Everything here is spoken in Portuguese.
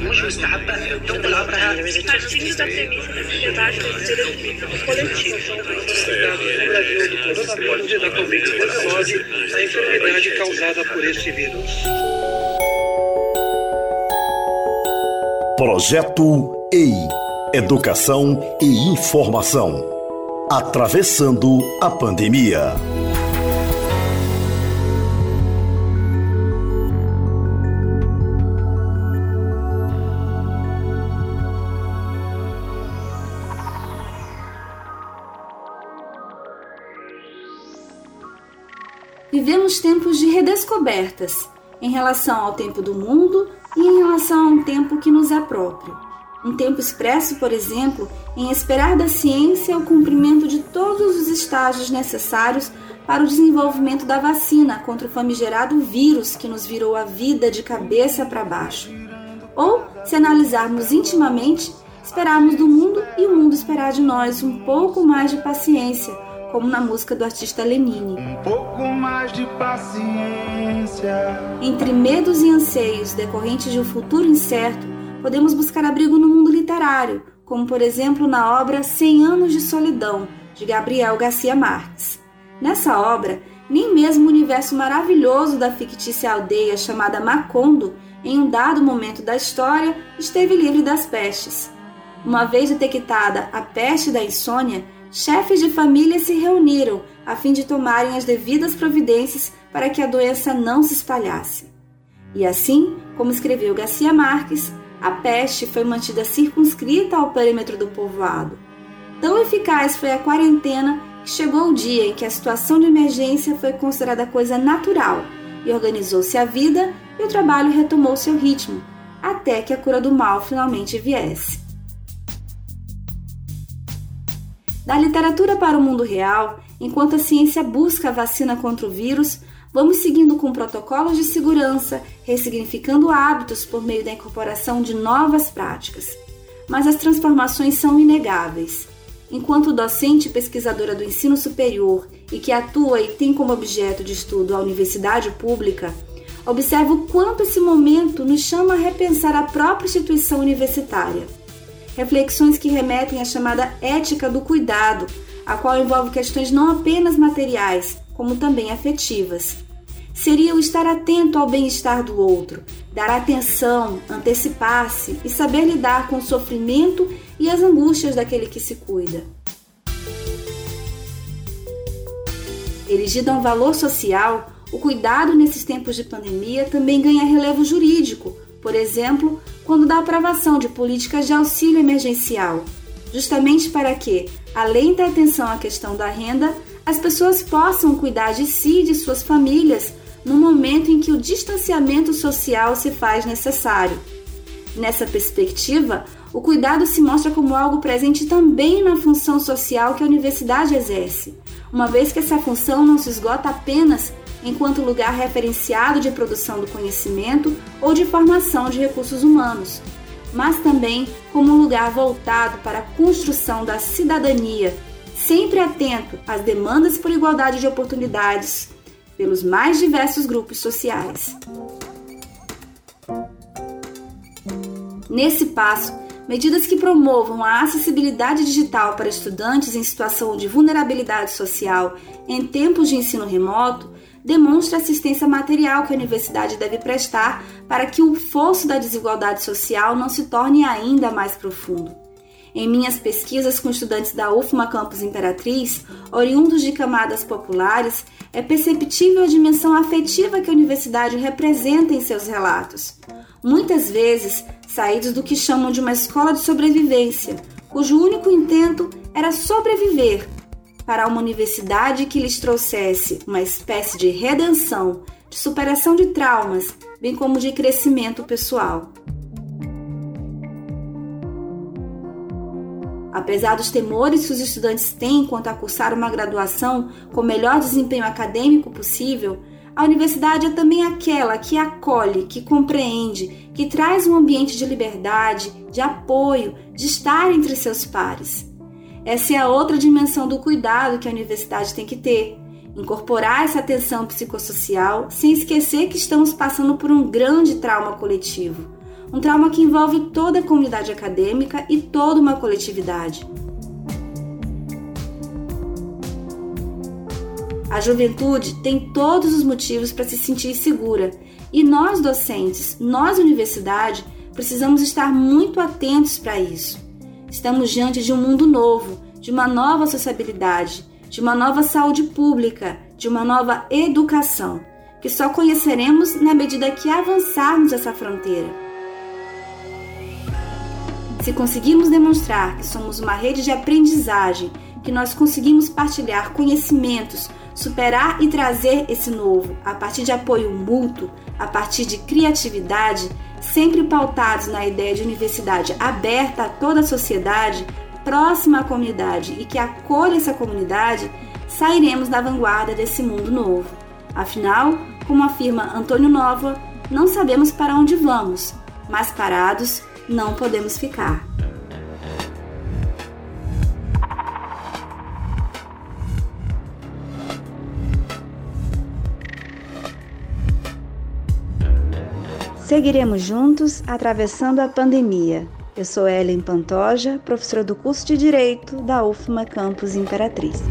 مش مستحبة تنقل عبرها Partindo da premissa da sociedade como ser coletivo. No Brasil, toda a da Covid-19, a enfermidade causada por esse vírus. Projeto EI Educação e Informação. Atravessando a pandemia. Vivemos tempos de redescobertas em relação ao tempo do mundo e em relação a um tempo que nos é próprio. Um tempo expresso, por exemplo, em esperar da ciência o cumprimento de todos os estágios necessários para o desenvolvimento da vacina contra o famigerado vírus que nos virou a vida de cabeça para baixo. Ou, se analisarmos intimamente, esperarmos do mundo e o mundo esperar de nós um pouco mais de paciência como na música do artista Lenine. Um pouco mais de paciência. Entre medos e anseios decorrentes de um futuro incerto, podemos buscar abrigo no mundo literário, como por exemplo na obra Cem Anos de Solidão, de Gabriel Garcia Marques. Nessa obra, nem mesmo o universo maravilhoso da fictícia aldeia chamada Macondo, em um dado momento da história, esteve livre das pestes. Uma vez detectada a peste da insônia, chefes de família se reuniram a fim de tomarem as devidas providências para que a doença não se espalhasse. E assim, como escreveu Garcia Marques, a peste foi mantida circunscrita ao perímetro do povoado. Tão eficaz foi a quarentena que chegou o dia em que a situação de emergência foi considerada coisa natural e organizou-se a vida e o trabalho retomou seu ritmo, até que a cura do mal finalmente viesse. Da literatura para o mundo real, enquanto a ciência busca a vacina contra o vírus, vamos seguindo com protocolos de segurança, ressignificando hábitos por meio da incorporação de novas práticas. Mas as transformações são inegáveis. Enquanto docente e pesquisadora do ensino superior e que atua e tem como objeto de estudo a universidade pública, observo o quanto esse momento nos chama a repensar a própria instituição universitária reflexões que remetem à chamada ética do cuidado, a qual envolve questões não apenas materiais, como também afetivas. Seria o estar atento ao bem-estar do outro, dar atenção, antecipar-se e saber lidar com o sofrimento e as angústias daquele que se cuida. Erigido a um valor social, o cuidado nesses tempos de pandemia também ganha relevo jurídico, por exemplo, quando da aprovação de políticas de auxílio emergencial, justamente para que, além da atenção à questão da renda, as pessoas possam cuidar de si e de suas famílias no momento em que o distanciamento social se faz necessário. Nessa perspectiva, o cuidado se mostra como algo presente também na função social que a universidade exerce, uma vez que essa função não se esgota apenas enquanto lugar referenciado de produção do conhecimento ou de formação de recursos humanos, mas também como um lugar voltado para a construção da cidadania, sempre atento às demandas por igualdade de oportunidades pelos mais diversos grupos sociais. Nesse passo, medidas que promovam a acessibilidade digital para estudantes em situação de vulnerabilidade social em tempos de ensino remoto demonstra a assistência material que a universidade deve prestar para que o fosso da desigualdade social não se torne ainda mais profundo. Em minhas pesquisas com estudantes da UFMA Campus Imperatriz, oriundos de camadas populares, é perceptível a dimensão afetiva que a universidade representa em seus relatos. Muitas vezes, saídos do que chamam de uma escola de sobrevivência, cujo único intento era sobreviver para uma universidade que lhes trouxesse uma espécie de redenção, de superação de traumas, bem como de crescimento pessoal. Apesar dos temores que os estudantes têm quanto a cursar uma graduação com o melhor desempenho acadêmico possível, a universidade é também aquela que acolhe, que compreende, que traz um ambiente de liberdade, de apoio, de estar entre seus pares. Essa é a outra dimensão do cuidado que a universidade tem que ter. Incorporar essa atenção psicossocial sem esquecer que estamos passando por um grande trauma coletivo. Um trauma que envolve toda a comunidade acadêmica e toda uma coletividade. A juventude tem todos os motivos para se sentir segura e nós, docentes, nós, universidade, precisamos estar muito atentos para isso. Estamos diante de um mundo novo, de uma nova sociabilidade, de uma nova saúde pública, de uma nova educação, que só conheceremos na medida que avançarmos essa fronteira. Se conseguirmos demonstrar que somos uma rede de aprendizagem, que nós conseguimos partilhar conhecimentos, superar e trazer esse novo a partir de apoio mútuo, a partir de criatividade, sempre pautados na ideia de universidade aberta a toda a sociedade, próxima à comunidade e que acolha essa comunidade, sairemos da vanguarda desse mundo novo. Afinal, como afirma Antônio Nova, não sabemos para onde vamos, mas parados não podemos ficar. Seguiremos juntos atravessando a pandemia. Eu sou Ellen Pantoja, professora do curso de Direito da UFMA Campus Imperatriz.